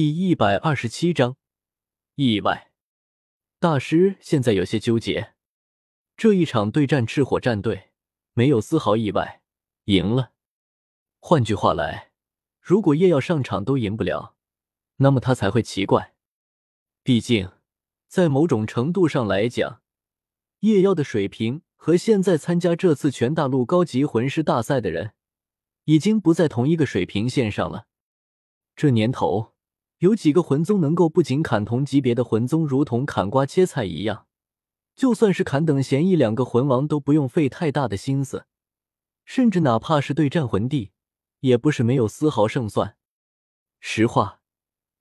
第一百二十七章意外。大师现在有些纠结，这一场对战赤火战队没有丝毫意外，赢了。换句话来，如果夜耀上场都赢不了，那么他才会奇怪。毕竟，在某种程度上来讲，夜耀的水平和现在参加这次全大陆高级魂师大赛的人，已经不在同一个水平线上了。这年头。有几个魂宗能够不仅砍同级别的魂宗如同砍瓜切菜一样，就算是砍等闲一两个魂王都不用费太大的心思，甚至哪怕是对战魂帝，也不是没有丝毫胜算。实话，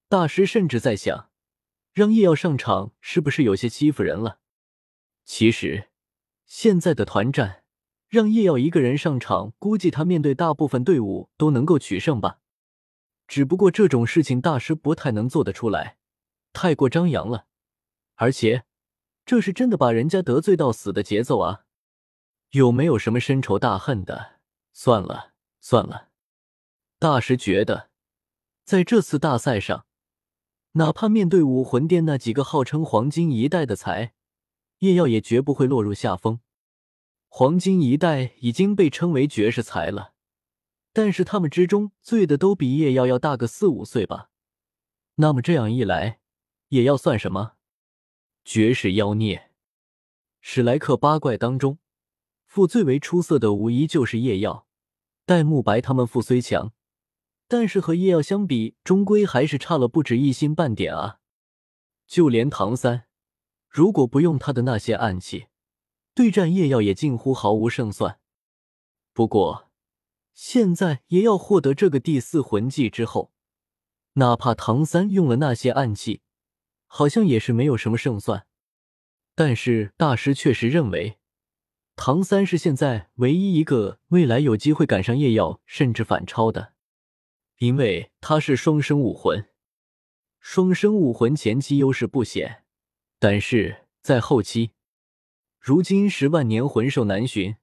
大师甚至在想，让叶耀上场是不是有些欺负人了？其实，现在的团战，让叶耀一个人上场，估计他面对大部分队伍都能够取胜吧。只不过这种事情大师不太能做得出来，太过张扬了，而且这是真的把人家得罪到死的节奏啊！有没有什么深仇大恨的？算了算了，大师觉得在这次大赛上，哪怕面对武魂殿那几个号称黄金一代的才，叶耀也绝不会落入下风。黄金一代已经被称为绝世才了。但是他们之中醉的都比叶耀要大个四五岁吧？那么这样一来，也要算什么？绝世妖孽！史莱克八怪当中，父最为出色的无疑就是叶耀。戴沐白他们父虽强，但是和叶耀相比，终归还是差了不止一星半点啊！就连唐三，如果不用他的那些暗器，对战叶耀也近乎毫无胜算。不过，现在也要获得这个第四魂技之后，哪怕唐三用了那些暗器，好像也是没有什么胜算。但是大师确实认为，唐三是现在唯一一个未来有机会赶上叶耀甚至反超的，因为他是双生武魂。双生武魂前期优势不显，但是在后期，如今十万年魂兽难寻。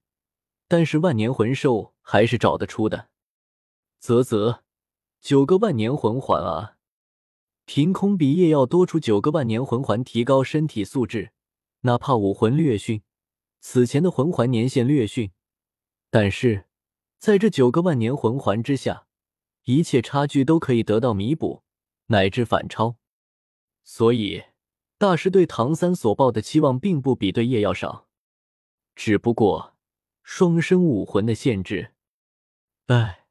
但是万年魂兽还是找得出的，啧啧，九个万年魂环啊！凭空比叶耀多出九个万年魂环，提高身体素质，哪怕武魂略逊，此前的魂环年限略逊，但是在这九个万年魂环之下，一切差距都可以得到弥补，乃至反超。所以大师对唐三所抱的期望并不比对叶耀少，只不过。双生武魂的限制，哎，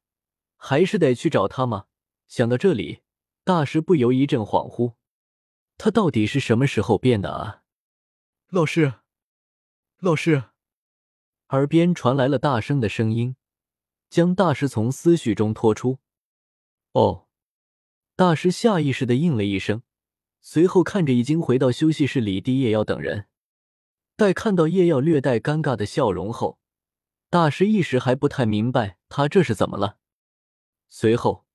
还是得去找他吗？想到这里，大师不由一阵恍惚。他到底是什么时候变的啊？老师，老师，耳边传来了大声的声音，将大师从思绪中拖出。哦，大师下意识的应了一声，随后看着已经回到休息室里的叶耀等人，待看到叶耀略带尴尬的笑容后。大师一时还不太明白他这是怎么了，随后，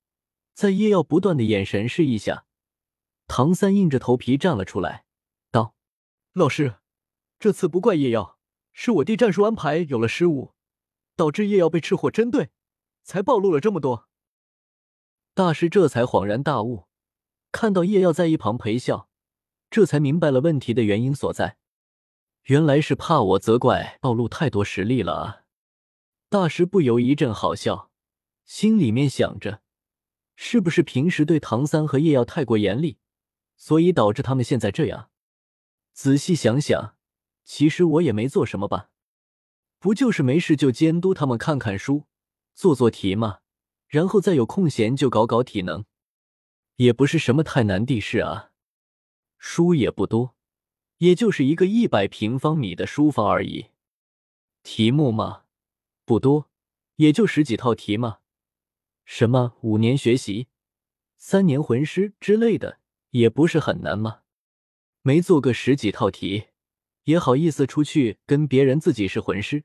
在叶耀不断的眼神示意下，唐三硬着头皮站了出来，道：“老师，这次不怪叶耀，是我弟战术安排有了失误，导致叶耀被赤火针对，才暴露了这么多。”大师这才恍然大悟，看到叶耀在一旁陪笑，这才明白了问题的原因所在，原来是怕我责怪暴露太多实力了啊。大师不由一阵好笑，心里面想着，是不是平时对唐三和叶耀太过严厉，所以导致他们现在这样？仔细想想，其实我也没做什么吧，不就是没事就监督他们看看书、做做题吗？然后再有空闲就搞搞体能，也不是什么太难的事啊。书也不多，也就是一个一百平方米的书房而已。题目嘛。不多，也就十几套题嘛。什么五年学习、三年魂师之类的，也不是很难吗？没做个十几套题，也好意思出去跟别人自己是魂师？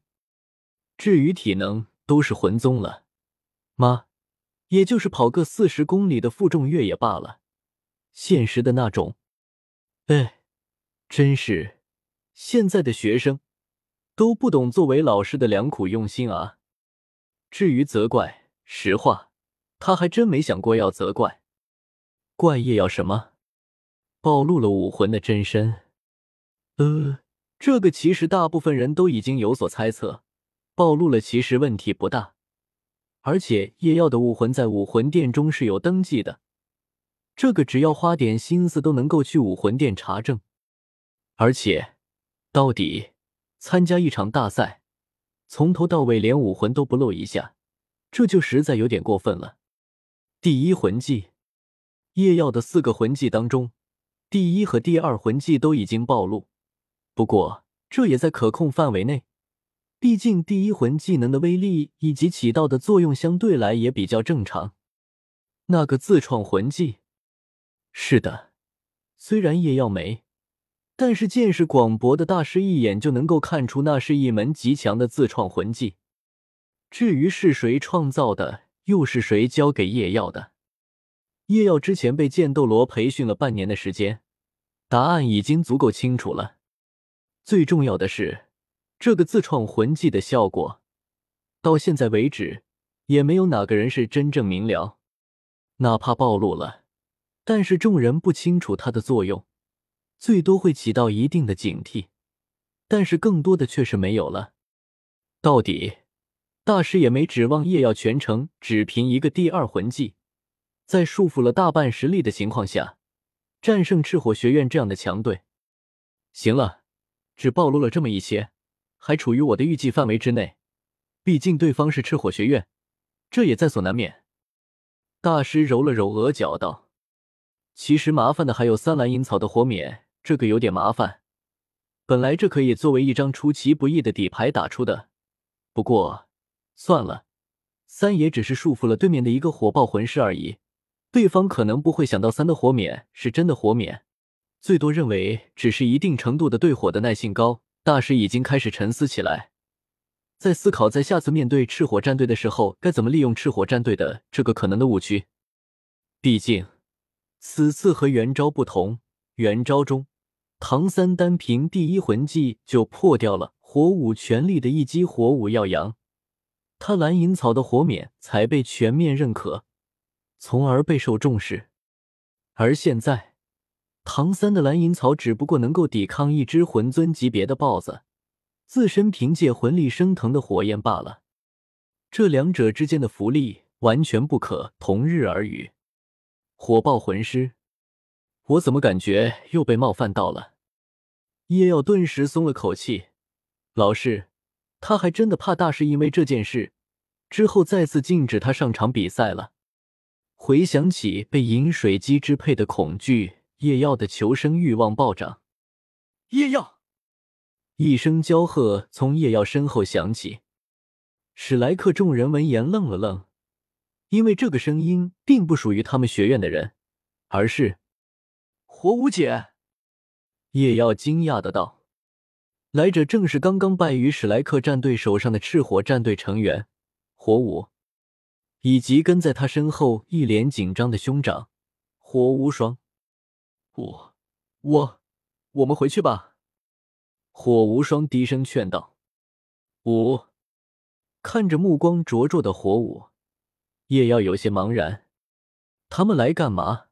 至于体能，都是魂宗了，妈，也就是跑个四十公里的负重越野罢了，现实的那种。哎，真是现在的学生。都不懂作为老师的良苦用心啊！至于责怪，实话，他还真没想过要责怪。怪叶耀什么？暴露了武魂的真身？呃，这个其实大部分人都已经有所猜测，暴露了其实问题不大。而且叶耀的武魂在武魂殿中是有登记的，这个只要花点心思都能够去武魂殿查证。而且，到底参加一场大赛，从头到尾连武魂都不露一下，这就实在有点过分了。第一魂技，叶耀的四个魂技当中，第一和第二魂技都已经暴露，不过这也在可控范围内。毕竟，第一魂技能的威力以及起到的作用相对来也比较正常。那个自创魂技，是的，虽然叶耀没，但是见识广博的大师一眼就能够看出那是一门极强的自创魂技。至于是谁创造的，又是谁教给叶耀的？叶耀之前被剑斗罗培训了半年的时间，答案已经足够清楚了。最重要的是。这个自创魂技的效果，到现在为止也没有哪个人是真正明了。哪怕暴露了，但是众人不清楚它的作用，最多会起到一定的警惕，但是更多的却是没有了。到底大师也没指望叶耀全程只凭一个第二魂技，在束缚了大半实力的情况下，战胜赤火学院这样的强队。行了，只暴露了这么一些。还处于我的预计范围之内，毕竟对方是赤火学院，这也在所难免。大师揉了揉额角道：“其实麻烦的还有三蓝银草的火免，这个有点麻烦。本来这可以作为一张出其不意的底牌打出的，不过算了，三也只是束缚了对面的一个火爆魂师而已，对方可能不会想到三的火免是真的火免，最多认为只是一定程度的对火的耐性高。”大师已经开始沉思起来，在思考在下次面对赤火战队的时候，该怎么利用赤火战队的这个可能的误区。毕竟，此次和元昭不同，元昭中唐三单凭第一魂技就破掉了火舞全力的一击火舞耀阳，他蓝银草的火免才被全面认可，从而备受重视。而现在。唐三的蓝银草只不过能够抵抗一只魂尊级别的豹子，自身凭借魂力升腾的火焰罢了。这两者之间的福利完全不可同日而语。火爆魂师，我怎么感觉又被冒犯到了？叶耀顿时松了口气。老师，他还真的怕大师因为这件事之后再次禁止他上场比赛了。回想起被饮水机支配的恐惧。叶耀的求生欲望暴涨，叶耀一声娇喝从叶耀身后响起。史莱克众人闻言愣了愣，因为这个声音并不属于他们学院的人，而是火舞姐。叶耀惊讶的道：“来者正是刚刚败于史莱克战队手上的赤火战队成员火舞，以及跟在他身后一脸紧张的兄长火无双。”我我我们回去吧。火无双低声劝道。五看着目光灼灼的火舞，叶耀有些茫然。他们来干嘛？